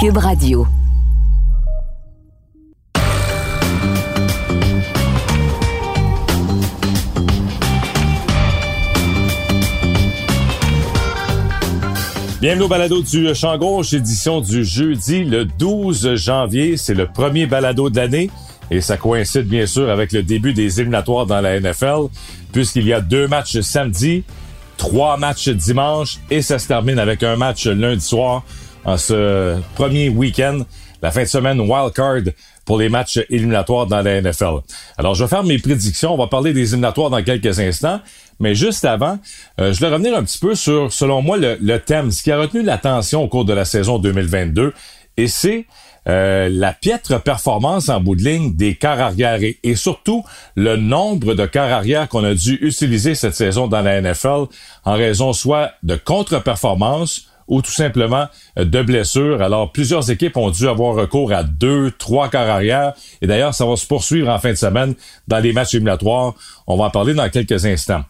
Cube Radio. Bienvenue au balado du Champ Gauche, édition du jeudi le 12 janvier. C'est le premier balado de l'année et ça coïncide bien sûr avec le début des éliminatoires dans la NFL puisqu'il y a deux matchs samedi, trois matchs dimanche et ça se termine avec un match lundi soir en ce premier week-end, la fin de semaine wild card pour les matchs éliminatoires dans la NFL. Alors, je vais faire mes prédictions. On va parler des éliminatoires dans quelques instants. Mais juste avant, euh, je vais revenir un petit peu sur, selon moi, le, thème, ce qui a retenu l'attention au cours de la saison 2022. Et c'est euh, la piètre performance en bout de ligne des quarts arrière et, et surtout le nombre de quarts arrière qu'on a dû utiliser cette saison dans la NFL en raison soit de contre-performance ou tout simplement euh, de blessures. Alors, plusieurs équipes ont dû avoir recours à deux, trois quarts arrière. Et d'ailleurs, ça va se poursuivre en fin de semaine dans les matchs éliminatoires. On va en parler dans quelques instants.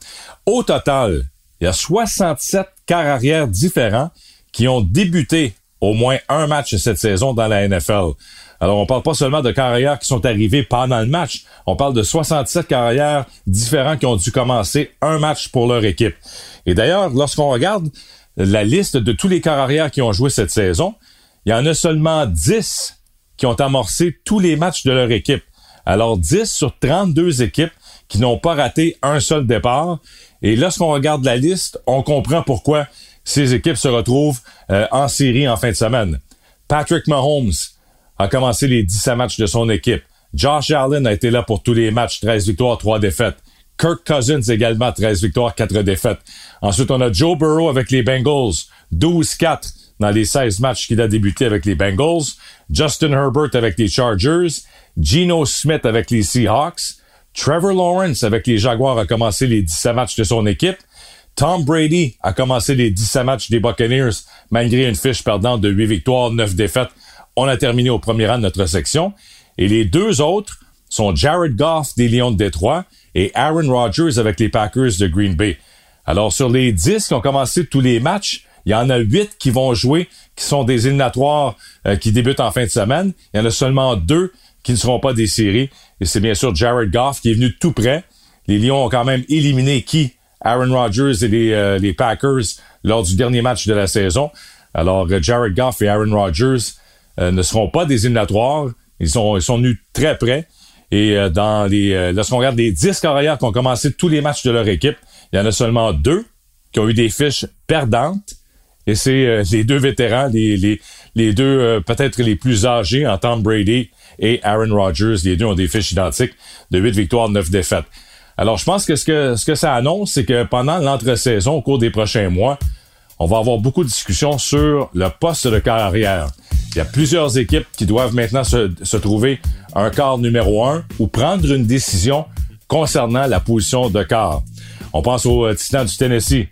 Au total, il y a 67 quarts arrière différents qui ont débuté au moins un match cette saison dans la NFL. Alors, on parle pas seulement de carrières qui sont arrivés pendant le match. On parle de 67 carrières différents qui ont dû commencer un match pour leur équipe. Et d'ailleurs, lorsqu'on regarde la liste de tous les carrières qui ont joué cette saison, il y en a seulement 10 qui ont amorcé tous les matchs de leur équipe. Alors 10 sur 32 équipes qui n'ont pas raté un seul départ. Et lorsqu'on regarde la liste, on comprend pourquoi ces équipes se retrouvent euh, en série en fin de semaine. Patrick Mahomes a commencé les 17 matchs de son équipe. Josh Allen a été là pour tous les matchs, 13 victoires, 3 défaites. Kirk Cousins également, 13 victoires, 4 défaites. Ensuite, on a Joe Burrow avec les Bengals, 12-4 dans les 16 matchs qu'il a débuté avec les Bengals. Justin Herbert avec les Chargers. Geno Smith avec les Seahawks. Trevor Lawrence avec les Jaguars a commencé les 17 matchs de son équipe. Tom Brady a commencé les 17 matchs des Buccaneers malgré une fiche perdante de 8 victoires, 9 défaites. On a terminé au premier rang de notre section. Et les deux autres sont Jared Goff des Lions de Détroit et Aaron Rodgers avec les Packers de Green Bay. Alors, sur les 10 qui ont commencé tous les matchs, il y en a 8 qui vont jouer, qui sont des éliminatoires euh, qui débutent en fin de semaine. Il y en a seulement deux qui ne seront pas des séries. Et c'est bien sûr Jared Goff qui est venu tout près. Les Lions ont quand même éliminé qui? Aaron Rodgers et les, euh, Packers lors du dernier match de la saison. Alors, euh, Jared Goff et Aaron Rodgers ne seront pas des éliminatoires. Ils sont, ils sont venus très près. Et euh, dans les, euh, lorsqu'on regarde les 10 carrières qui ont commencé tous les matchs de leur équipe, il y en a seulement deux qui ont eu des fiches perdantes. Et c'est euh, les deux vétérans, les, les, les deux peut-être les plus âgés en Tom Brady et Aaron Rodgers. Les deux ont des fiches identiques de 8 victoires, 9 défaites. Alors, je pense que ce que, ce que ça annonce, c'est que pendant l'entre-saison, au cours des prochains mois, on va avoir beaucoup de discussions sur le poste de carrière. Il y a plusieurs équipes qui doivent maintenant se, se trouver un quart numéro un ou prendre une décision concernant la position de quart. On pense au euh, titan du Tennessee.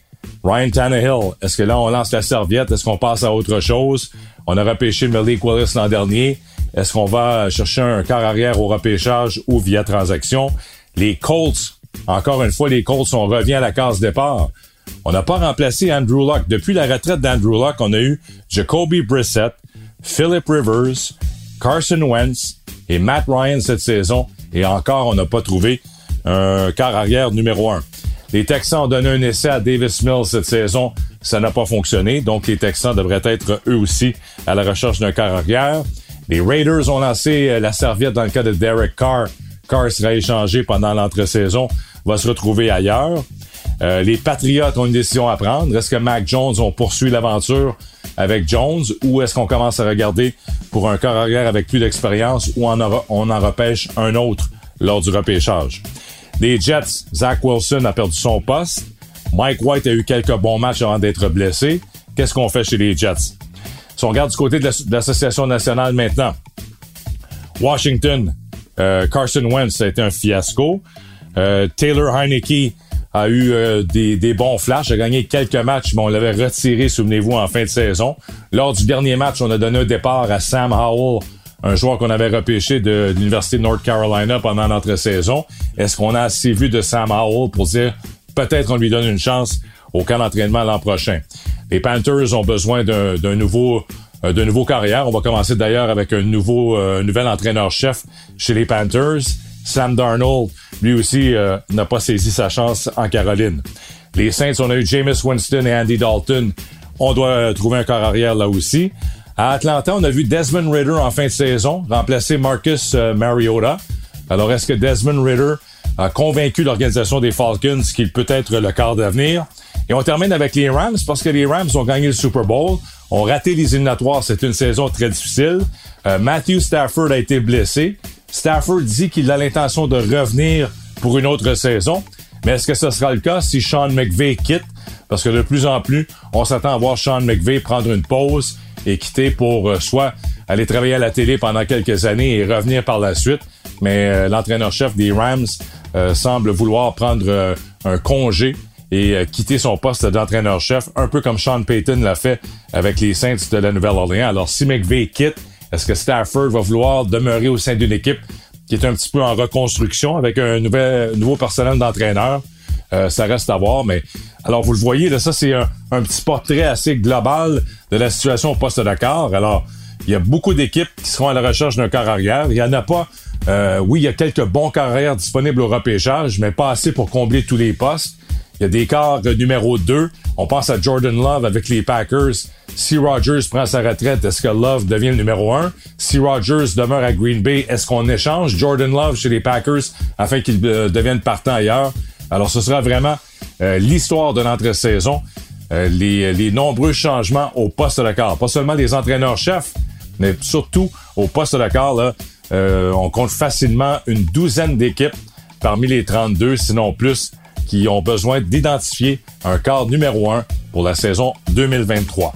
Ryan Tannehill, est-ce que là on lance la serviette? Est-ce qu'on passe à autre chose? On a repêché Malik Willis l'an dernier. Est-ce qu'on va chercher un quart arrière au repêchage ou via transaction? Les Colts, encore une fois, les Colts, on revient à la case départ. On n'a pas remplacé Andrew Luck. Depuis la retraite d'Andrew Luck, on a eu Jacoby Brissett, Philip Rivers, Carson Wentz et Matt Ryan cette saison. Et encore, on n'a pas trouvé un quart arrière numéro un. Les Texans ont donné un essai à Davis Mills cette saison. Ça n'a pas fonctionné. Donc, les Texans devraient être eux aussi à la recherche d'un quart arrière. Les Raiders ont lancé euh, la serviette dans le cas de Derek Carr. Carr sera échangé pendant l'entre-saison, va se retrouver ailleurs. Euh, les Patriots ont une décision à prendre. Est-ce que Mac Jones, on poursuit l'aventure avec Jones ou est-ce qu'on commence à regarder pour un corps avec plus d'expérience ou on, on en repêche un autre lors du repêchage? Les Jets, Zach Wilson a perdu son poste. Mike White a eu quelques bons matchs avant d'être blessé. Qu'est-ce qu'on fait chez les Jets? Si on regarde du côté de l'Association nationale maintenant, Washington, euh, Carson Wentz a été un fiasco. Euh, Taylor Heineke a eu euh, des, bons flashs, a gagné quelques matchs, mais on l'avait retiré, souvenez-vous, en fin de saison. Lors du dernier match, on a donné un départ à Sam Howell, un joueur qu'on avait repêché de, l'Université de North Carolina pendant notre saison. Est-ce qu'on a assez vu de Sam Howell pour dire peut-être on lui donne une chance au camp d'entraînement l'an prochain? Les Panthers ont besoin d'un nouveau de nouveaux carrières. On va commencer d'ailleurs avec un nouveau nouvel entraîneur-chef chez les Panthers. Sam Darnold, lui aussi, n'a pas saisi sa chance en Caroline. Les Saints, on a eu Jameis Winston et Andy Dalton. On doit trouver un corps arrière là aussi. À Atlanta, on a vu Desmond Ritter en fin de saison remplacer Marcus Mariota. Alors, est-ce que Desmond Ritter a convaincu l'organisation des Falcons qu'il peut être le quart d'avenir? Et on termine avec les Rams parce que les Rams ont gagné le Super Bowl, ont raté les éliminatoires. C'est une saison très difficile. Euh, Matthew Stafford a été blessé. Stafford dit qu'il a l'intention de revenir pour une autre saison. Mais est-ce que ce sera le cas si Sean McVay quitte? Parce que de plus en plus, on s'attend à voir Sean McVay prendre une pause et quitter pour euh, soit aller travailler à la télé pendant quelques années et revenir par la suite mais euh, l'entraîneur-chef des Rams euh, semble vouloir prendre un congé et quitter son poste d'entraîneur-chef, un peu comme Sean Payton l'a fait avec les Saints de la Nouvelle-Orléans. Alors, si McVay quitte, est-ce que Stafford va vouloir demeurer au sein d'une équipe qui est un petit peu en reconstruction avec un nouvel, nouveau personnel d'entraîneur? ça reste à voir, mais alors vous le voyez, là, ça c'est un, petit portrait assez global de la situation au poste d'accord. Alors, il y a beaucoup d'équipes qui seront à la recherche d'un corps arrière. Il n'y en a pas euh, oui, il y a quelques bons carrières disponibles au repêchage, mais pas assez pour combler tous les postes. Il y a des quarts numéro 2. On pense à Jordan Love avec les Packers. Si Rogers prend sa retraite, est-ce que Love devient le numéro 1? Si Rogers demeure à Green Bay, est-ce qu'on échange Jordan Love chez les Packers afin qu'il euh, devienne partant ailleurs? Alors, ce sera vraiment euh, l'histoire de l'entre-saison. les, les nombreux changements au poste de quart. Pas seulement les entraîneurs-chefs, mais surtout au poste de quart, là, euh, on compte facilement une douzaine d'équipes parmi les 32, sinon plus, qui ont besoin d'identifier un quart numéro un pour la saison 2023.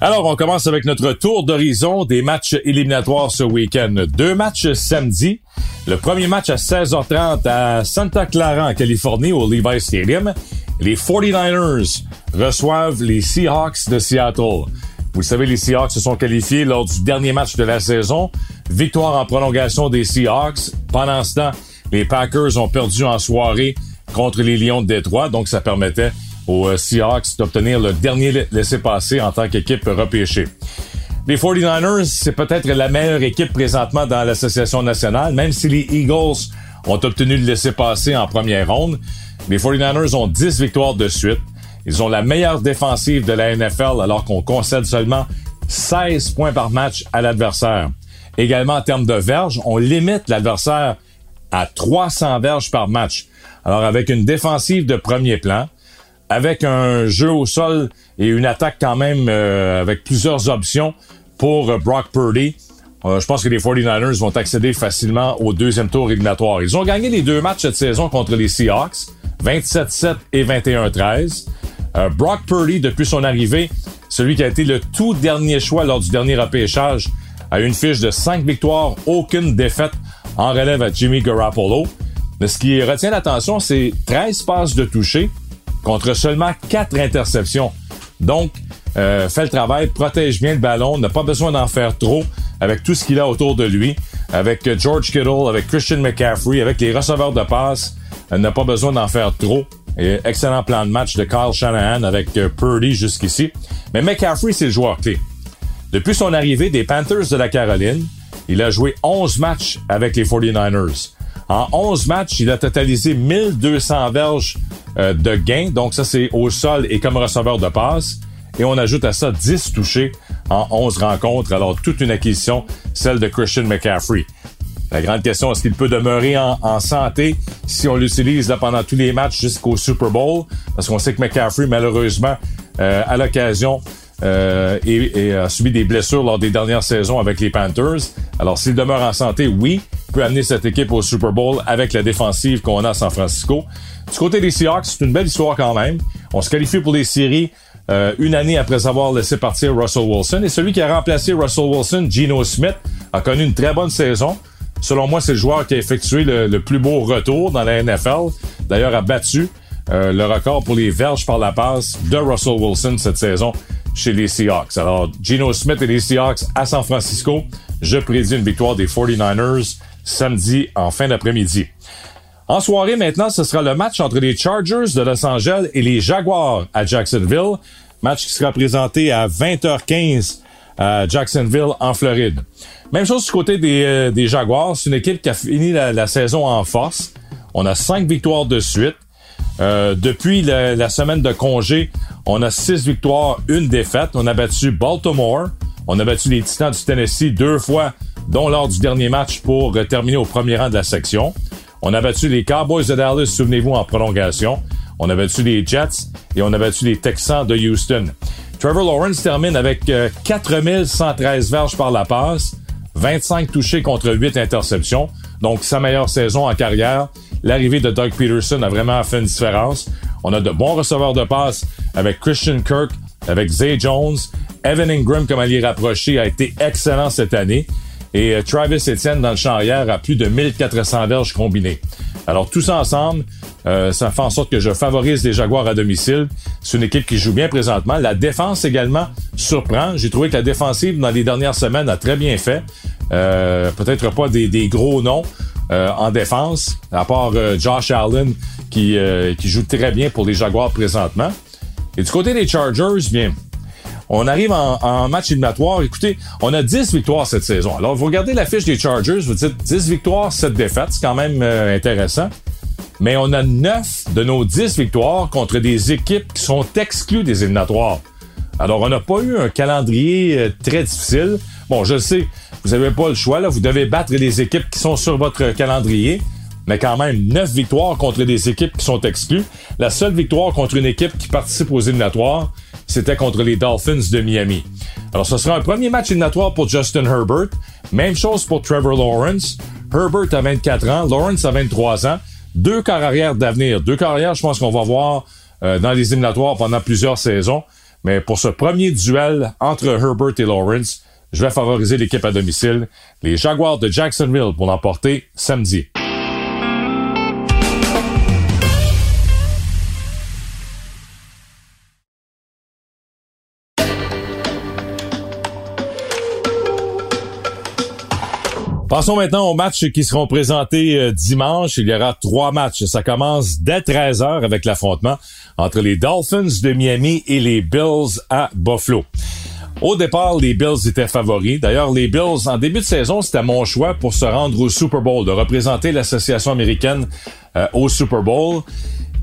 Alors, on commence avec notre tour d'horizon des matchs éliminatoires ce week-end. Deux matchs samedi. Le premier match à 16h30 à Santa Clara, en Californie, au Levi Stadium les 49ers reçoivent les Seahawks de Seattle. Vous le savez, les Seahawks se sont qualifiés lors du dernier match de la saison. Victoire en prolongation des Seahawks. Pendant ce temps, les Packers ont perdu en soirée contre les Lions de Détroit, donc ça permettait aux euh, Seahawks d'obtenir le dernier laissé-passer en tant qu'équipe repêchée. Les 49ers, c'est peut-être la meilleure équipe présentement dans l'association nationale, même si les Eagles ont obtenu le laissé-passer en première ronde. Les 49ers ont 10 victoires de suite. Ils ont la meilleure défensive de la NFL alors qu'on concède seulement 16 points par match à l'adversaire. Également en termes de verges, on limite l'adversaire à 300 verges par match. Alors avec une défensive de premier plan, avec un jeu au sol et une attaque quand même euh, avec plusieurs options pour euh, Brock Purdy, euh, je pense que les 49ers vont accéder facilement au deuxième tour éliminatoire. Ils ont gagné les deux matchs cette saison contre les Seahawks. 27-7 et 21-13. Euh, Brock Purdy, depuis son arrivée, celui qui a été le tout dernier choix lors du dernier repêchage, a une fiche de 5 victoires, aucune défaite en relève à Jimmy Garoppolo. Mais ce qui retient l'attention, c'est 13 passes de toucher contre seulement 4 interceptions. Donc, euh, fait le travail, protège bien le ballon, n'a pas besoin d'en faire trop avec tout ce qu'il a autour de lui, avec George Kittle, avec Christian McCaffrey, avec les receveurs de passe. Elle n'a pas besoin d'en faire trop. Excellent plan de match de Kyle Shanahan avec euh, Purdy jusqu'ici. Mais McCaffrey, c'est le joueur clé. Depuis son arrivée des Panthers de la Caroline, il a joué 11 matchs avec les 49ers. En 11 matchs, il a totalisé 1200 verges euh, de gains. Donc ça, c'est au sol et comme receveur de passe. Et on ajoute à ça 10 touchés en 11 rencontres. Alors, toute une acquisition, celle de Christian McCaffrey. La grande question, est-ce qu'il peut demeurer en, santé si on l'utilise pendant tous les matchs jusqu'au Super Bowl? Parce qu'on sait que McCaffrey, malheureusement, euh, à l'occasion, euh, et, a subi des blessures lors des dernières saisons avec les Panthers. Alors, s'il demeure en santé, oui, amener cette équipe au Super Bowl avec la défensive qu'on a à San Francisco. Du côté des Seahawks, c'est une belle histoire quand même. On se qualifie pour les séries euh, une année après avoir laissé partir Russell Wilson. Et celui qui a remplacé Russell Wilson, Geno Smith, a connu une très bonne saison. Selon moi, c'est le joueur qui a effectué le, plus beau retour dans la NFL. D'ailleurs, a battu euh, le record pour les verges par la passe de Russell Wilson cette saison chez les Seahawks. Alors, Geno Smith et les Seahawks à San Francisco. Je prédis une victoire des 49ers samedi en fin d'après-midi. En soirée, maintenant, ce sera le match entre les Chargers de Los Angeles et les Jaguars à Jacksonville. Match qui sera présenté à 20h15 à Jacksonville, en Floride. Même chose du côté des, euh, Jaguars. C'est une équipe qui a fini la, saison en force. On a cinq victoires de suite. Euh, depuis la, semaine de congé, on a six victoires, une défaite. On a battu Baltimore. On a battu les Titans du Tennessee deux fois, dont lors du dernier match pour terminer au premier rang de la section. On a battu les Cowboys de Dallas, souvenez-vous, en prolongation. On a battu les Jets et on a battu les Texans de Houston. Trevor Lawrence termine avec 4113 euh, verges par la passe, 25 touchés contre 8 interceptions. Donc, sa meilleure saison en carrière. L'arrivée de Doug Peterson a vraiment fait une différence. On a de bons receveurs de passe avec Christian Kirk, avec Zay Jones. Evan Ingram, comme allié rapproché, a été excellent cette année. Et euh, Travis Etienne dans le champ arrière a plus de 1400 verges combinées. Alors tous ensemble, euh, ça fait en sorte que je favorise les Jaguars à domicile. C'est une équipe qui joue bien présentement. La défense également surprend. J'ai trouvé que la défensive dans les dernières semaines a très bien fait. Euh, peut-être pas des, gros noms en défense, à part Josh Allen qui, qui joue très bien pour les Jaguars présentement. Et du côté des Chargers, bien, on arrive en, match éliminatoire. Écoutez, on a 10 victoires cette saison. Alors, vous regardez la fiche des Chargers, vous dites 10 victoires, 7 défaites. C'est quand même euh, intéressant. Mais on a 9 de nos 10 victoires contre des équipes qui sont exclues des éliminatoires. Alors, on n'a pas eu un calendrier euh, très difficile. Bon, je sais, vous n'avez pas le choix. Là. Vous devez battre les équipes qui sont sur votre calendrier mais quand même 9 victoires contre des équipes qui sont exclues. La seule victoire contre une équipe qui participe aux éliminatoires, c'était contre les Dolphins de Miami. Alors ce sera un premier match éliminatoire pour Justin Herbert. Même chose pour Trevor Lawrence. Herbert a 24 ans, Lawrence a 23 ans. Deux carrières d'avenir. Deux carrières, je pense qu'on va voir euh, dans les éliminatoires pendant plusieurs saisons. Mais pour ce premier duel entre Herbert et Lawrence, je vais favoriser l'équipe à domicile, les Jaguars de Jacksonville pour l'emporter samedi. Passons maintenant aux matchs qui seront présentés euh, dimanche. Il y aura trois matchs. Ça commence dès 13h avec l'affrontement entre les Dolphins de Miami et les Bills à Buffalo. Au départ, les Bills étaient favoris. D'ailleurs, les Bills, en début de saison, c'était mon choix pour se rendre au Super Bowl, de représenter l'association américaine euh, au Super Bowl.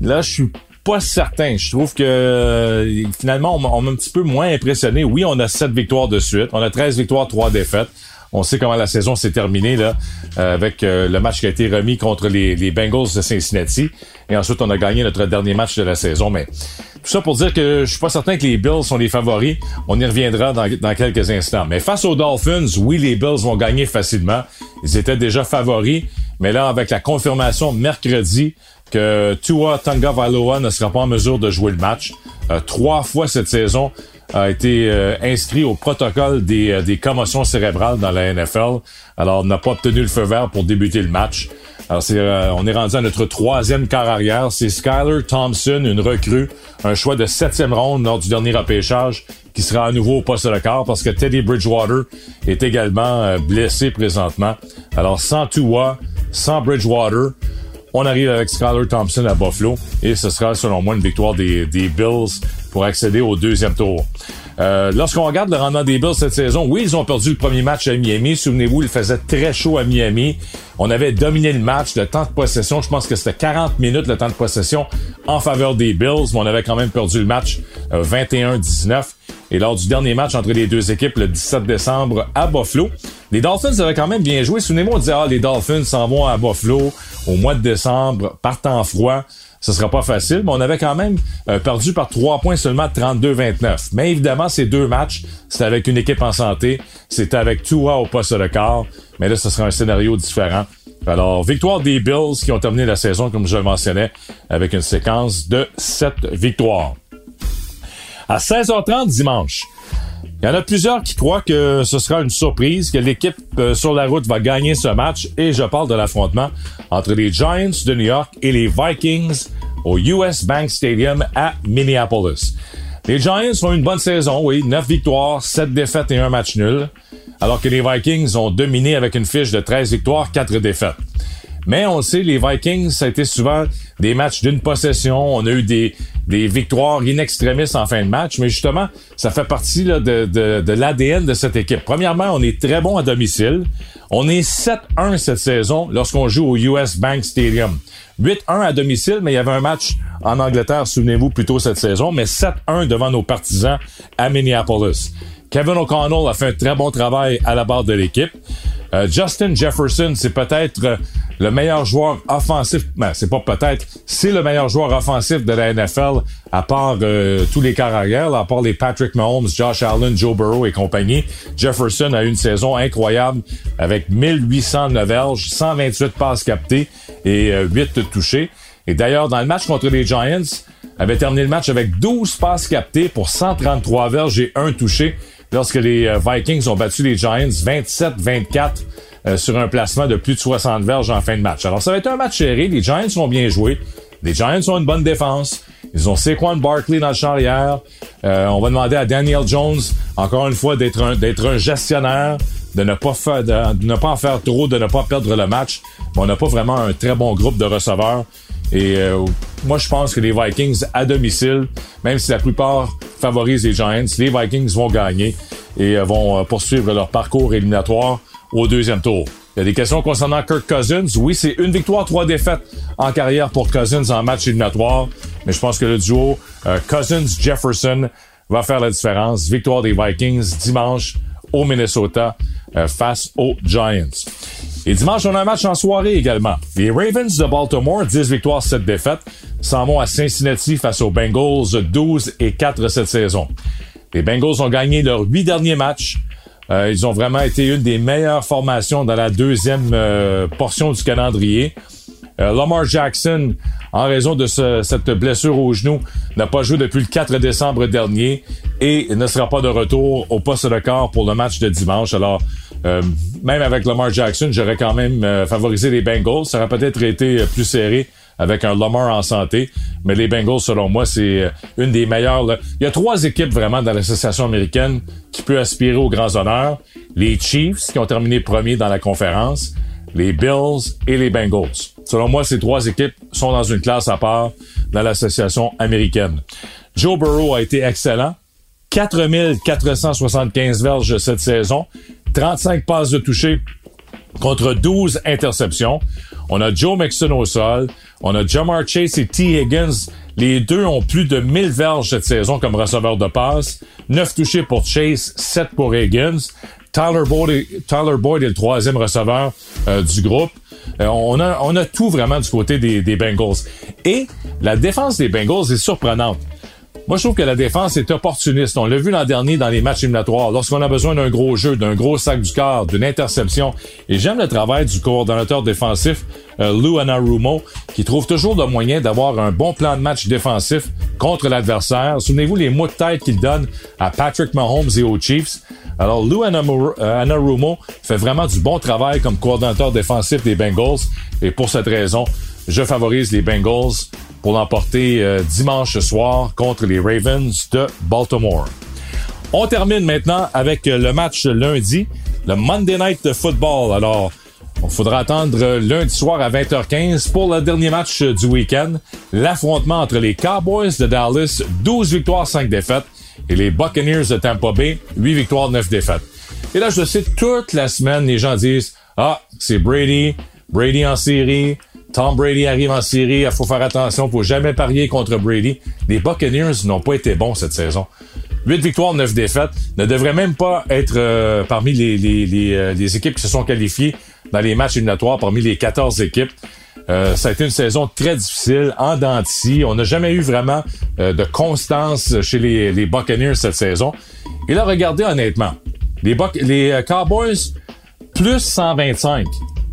Là, je suis pas certain. Je trouve que euh, finalement, on m'a un petit peu moins impressionné. Oui, on a sept victoires de suite. On a 13 victoires, trois défaites. On sait comment la saison s'est terminée là, euh, avec euh, le match qui a été remis contre les, Bengals de Cincinnati. Et ensuite, on a gagné notre dernier match de la saison. Mais tout ça pour dire que je suis pas certain que les Bills sont les favoris. On y reviendra dans, dans quelques instants. Mais face aux Dolphins, oui, les Bills vont gagner facilement. Ils étaient déjà favoris. Mais là, avec la confirmation mercredi que Tua Tonga Valoa ne sera pas en mesure de jouer le match, euh, trois fois cette saison, a été euh, inscrit au protocole des, euh, des, commotions cérébrales dans la NFL. Alors, n'a pas obtenu le feu vert pour débuter le match. Alors, euh, on est rendu à notre troisième quart arrière. C'est Skyler Thompson, une recrue, un choix de septième ronde lors du dernier repêchage, qui sera à nouveau au poste de quart parce que Teddy Bridgewater est également blessé présentement. Alors, sans Tua, sans Bridgewater, on arrive avec Skyler Thompson à Buffalo et ce sera selon moi une victoire des, des Bills pour accéder au deuxième tour. Euh, Lorsqu'on regarde le rendement des Bills cette saison, oui, ils ont perdu le premier match à Miami. Souvenez-vous, il faisait très chaud à Miami. On avait dominé le match, le temps de possession, je pense que c'était 40 minutes le temps de possession en faveur des Bills, mais on avait quand même perdu le match 21-19. Et lors du dernier match entre les deux équipes le 17 décembre à Buffalo, les Dolphins avaient quand même bien joué. Souvenez-moi, on disait, ah, les Dolphins s'en vont à Buffalo au mois de décembre, partant froid ce sera pas facile, mais on avait quand même euh, perdu par trois points seulement 32-29. Mais évidemment, ces deux matchs, c'était avec une équipe en santé, c'était avec Tua au poste de quart, mais là, ce sera un scénario différent. Alors, victoire des Bills qui ont terminé la saison, comme je le mentionnais, avec une séquence de sept victoires. À 16h30 dimanche, il y en a plusieurs qui croient que ce sera une surprise, que l'équipe euh, sur la route va gagner ce match, et je parle de l'affrontement entre les Giants de New York et les Vikings au US Bank Stadium à Minneapolis. Les Giants ont une bonne saison, oui, 9 victoires, 7 défaites et un match nul, alors que les Vikings ont dominé avec une fiche de 13 victoires, 4 défaites. Mais on le sait, les Vikings, ça a été souvent des matchs d'une possession. On a eu des, des victoires in extremis en fin de match. Mais justement, ça fait partie de, de l'ADN de cette équipe. Premièrement, on est très bon à domicile. On est 7-1 cette saison lorsqu'on joue au US Bank Stadium. 8-1 à domicile, mais il y avait un match en Angleterre, souvenez-vous, plus tôt cette saison, mais 7-1 devant nos partisans à Minneapolis. Kevin O'Connell a fait un très bon travail à la barre de l'équipe. Euh, Justin Jefferson, c'est peut-être euh, le meilleur joueur offensif. Ben, c'est pas peut-être, c'est le meilleur joueur offensif de la NFL, à part euh, tous les carrières, à part les Patrick Mahomes, Josh Allen, Joe Burrow et compagnie. Jefferson a eu une saison incroyable avec 1809 verges, 128 passes captées et 8 touchés. Et d'ailleurs, dans le match contre les Giants, avait terminé le match avec 12 passes captées pour 133 verges et un touché lorsque les euh, Vikings ont battu les Giants 27-24 euh, sur un placement de plus de 60 verges en fin de match. Alors ça va être un match serré, les Giants ont bien joué, les Giants ont une bonne défense, ils ont Saquon Barkley dans le champ arrière. Euh, on va demander à Daniel Jones, encore une fois, d'être un, gestionnaire, de ne pas de, ne pas en faire trop, de ne pas perdre le match. on n'a pas vraiment un très bon groupe de receveurs. Et moi, je pense que les Vikings à domicile, même si la plupart favorisent les Giants, les Vikings vont gagner et euh, vont euh, poursuivre leur parcours éliminatoire au deuxième tour. Il y a des questions concernant Kirk Cousins. Oui, c'est une victoire, trois défaites en carrière pour Cousins en match éliminatoire, mais je pense que le duo euh, Cousins-Jefferson va faire la différence. Victoire des Vikings dimanche au Minnesota face aux Giants. Et dimanche, on a un match en soirée également. Les Ravens de Baltimore, 10 victoires, 7 défaites, s'en vont à Cincinnati face aux Bengals, 12 et 4 cette saison. Les Bengals ont gagné leurs huit derniers matchs. Euh, ils ont vraiment été une des meilleures formations dans la deuxième euh, portion du calendrier. Euh, Lamar Jackson, en raison de cette blessure au genou, n'a pas joué depuis le 4 décembre dernier et ne sera pas de retour au poste de corps pour le match de dimanche. Alors, même avec Lamar Jackson, j'aurais quand même favorisé les Bengals. Ça aurait peut-être été plus serré avec un Lamar en santé. Mais les Bengals, selon moi, c'est euh, une des meilleures. Il y a trois équipes vraiment dans l'association américaine qui peut aspirer aux grands honneurs. Les Chiefs, qui ont terminé premier dans la conférence, les Bills et les Bengals. Selon moi, ces trois équipes sont dans une classe à part dans l'association américaine. Joe Burrow a été excellent. 4475 verges cette saison, 35 passes de toucher contre 12 interceptions. On a Joe Mixon au sol. On a Jamar Chase et T. Higgins. Les deux ont plus de 1000 verges cette saison comme receveur de passe. 9 touchés pour Chase, 7 pour Higgins. Tyler Boyd est, le troisième receveur euh, du groupe. Euh, on, a, tout vraiment du côté des Bengals. Et la défense des Bengals est surprenante. Moi, je trouve que la défense est opportuniste. On l'a vu l'an dernier dans les matchs éliminatoires. Lorsqu'on a besoin d'un gros jeu, d'un gros sac du corps, d'une interception. Et j'aime le travail du coordonnateur défensif, euh, Lou Anarumo, qui trouve toujours le moyen d'avoir un bon plan de match défensif contre l'adversaire. Souvenez-vous les mots de tête qu'il donne à Patrick Mahomes et aux Chiefs. Alors, Lou euh, Anarumo fait vraiment du bon travail comme coordonnateur défensif des Bengals. Et pour cette raison, je favorise les Bengals pour l'emporter euh, dimanche soir contre les Ravens de Baltimore. On termine maintenant avec euh, le match lundi, le Monday Night Football. Alors, on faudra attendre lundi soir à 20h15 pour le dernier match du week-end. L'affrontement entre les Cowboys de Dallas, 12 victoires, 5 défaites, et les Buccaneers de Tampa Bay, 8 victoires, 9 défaites. Et là, je sais, toute la semaine, les gens disent, ah, c'est Brady, Brady en série, Tom Brady arrive en série, il faut faire attention, faut jamais parier contre Brady. Les Buccaneers n'ont pas été bons cette saison. 8 victoires, 9 défaites, ne devraient même pas être euh, parmi les, les, les, euh, les, équipes qui se sont qualifiées dans les matchs éliminatoires, parmi les 14 équipes. Euh, ça a été une saison très difficile, en. On n'a jamais eu vraiment de constance chez les, les Buccaneers cette saison. Et là, regardez honnêtement, les, les Cowboys, plus 125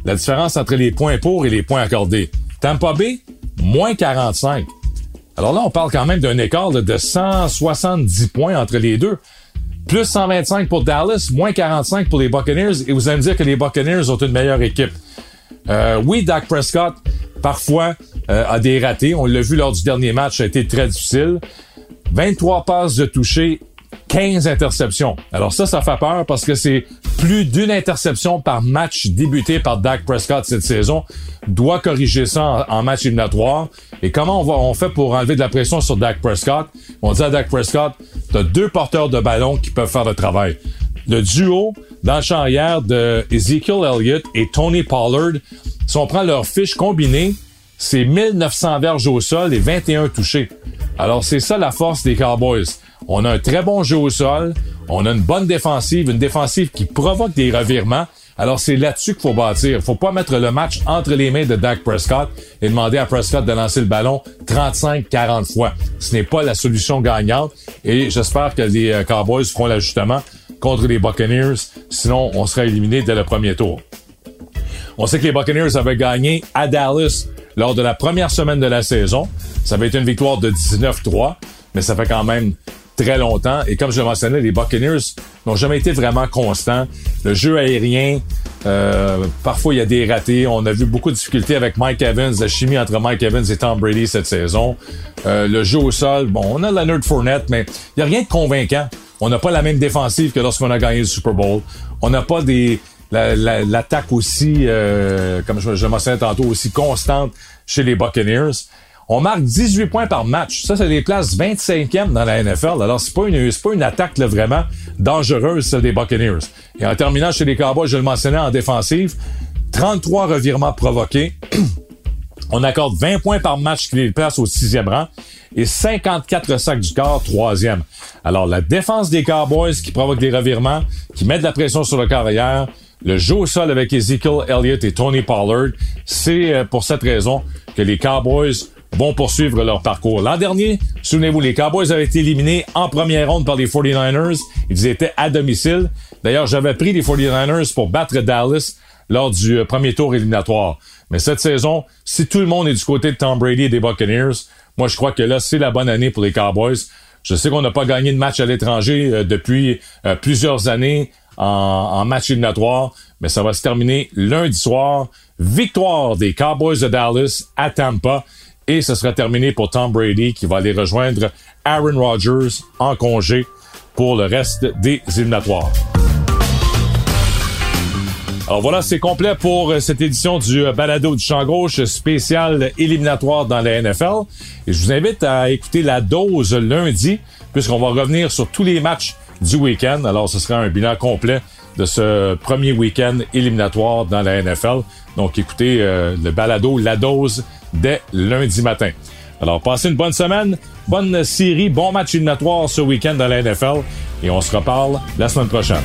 la différence entre les points pour et les points accordés. Tampa Bay, moins 45. Alors là, on parle quand même d'un écart de 170 points entre les deux. Plus 125 pour Dallas, moins 45 pour les Buccaneers. Et vous allez me dire que les Buccaneers ont une meilleure équipe. Euh, oui, Dak Prescott, parfois, euh, a des ratés. On l'a vu lors du dernier match, ça a été très difficile. 23 passes de toucher, 15 interceptions. Alors ça, ça fait peur parce que c'est plus d'une interception par match débuté par Dak Prescott cette saison. Doit corriger ça en, match éliminatoire. Et comment on, va, on fait pour enlever de la pression sur Dak Prescott? On dit à Dak Prescott, t'as deux porteurs de ballon qui peuvent faire le travail. Le duo dans le champ hier de Ezekiel Elliott et Tony Pollard, si on prend leur fiche combinée, c'est 1900 verges au sol et 21 touchés. Alors c'est ça la force des Cowboys. On a un très bon jeu au sol, on a une bonne défensive, une défensive qui provoque des revirements. Alors c'est là-dessus qu'il faut bâtir. Faut pas mettre le match entre les mains de Dak Prescott et demander à Prescott de lancer le ballon 35-40 fois. Ce n'est pas la solution gagnante et j'espère que les euh, Cowboys feront l'ajustement contre les Buccaneers. Sinon, on sera éliminé dès le premier tour. On sait que les Buccaneers avaient gagné à Dallas lors de la première semaine de la saison. Ça avait été une victoire de 19-3, mais ça fait quand même très longtemps. Et comme je le mentionnais, les Buccaneers n'ont jamais été vraiment constants. Le jeu aérien, euh, parfois il y a des ratés. On a vu beaucoup de difficultés avec Mike Evans, la chimie entre Mike Evans et Tom Brady cette saison. Euh, le jeu au sol, bon, on a Leonard Fournette, mais il n'y a rien de convaincant. On n'a pas la même défensive que lorsqu'on a gagné le Super Bowl. On n'a pas des l'attaque aussi, euh, comme je, je mentionnais tantôt, aussi constante chez les Buccaneers. On marque 18 points par match. Ça, c'est des places 25e dans la NFL. Alors, c'est pas une, pas une attaque là, vraiment dangereuse, celle des Buccaneers. Et en terminant chez les Cowboys, je le mentionnais en défensive, 33 revirements provoqués. On accorde 20 points par match qui les place au sixième rang et 54 sacs du corps, troisième. Alors, la défense des Cowboys qui provoque des revirements, qui met de la pression sur le carrière, le jeu au sol avec Ezekiel Elliott et Tony Pollard, c'est euh, pour cette raison que les Cowboys vont poursuivre leur parcours. L'an dernier, souvenez-vous, les Cowboys avaient été éliminés en première ronde par les 49ers. Ils étaient à domicile. D'ailleurs, j'avais pris les 49ers pour battre Dallas lors du euh, premier tour éliminatoire. Mais cette saison, si tout le monde est du côté de Tom Brady et des Buccaneers, moi je crois que là, c'est la bonne année pour les Cowboys. Je sais qu'on n'a pas gagné de match à l'étranger euh, depuis plusieurs années en, en, match éliminatoire, mais ça va se terminer lundi soir. Victoire des Cowboys de Dallas à Tampa. Et ce sera terminé pour Tom Brady qui va aller rejoindre Aaron Rodgers en congé pour le reste des éliminatoires. Alors voilà, c'est complet pour euh, cette édition du euh, Balado du Champ Gauche spécial éliminatoire dans la NFL. Et je vous invite à écouter la dose lundi, puisqu'on va revenir sur tous les matchs du week-end. Alors ce sera un bilan complet de ce premier week-end éliminatoire dans la NFL. Donc écoutez euh, le Balado, la dose dès lundi matin. Alors passez une bonne semaine, bonne série, bon match éliminatoire ce week-end dans la NFL et on se reparle la semaine prochaine.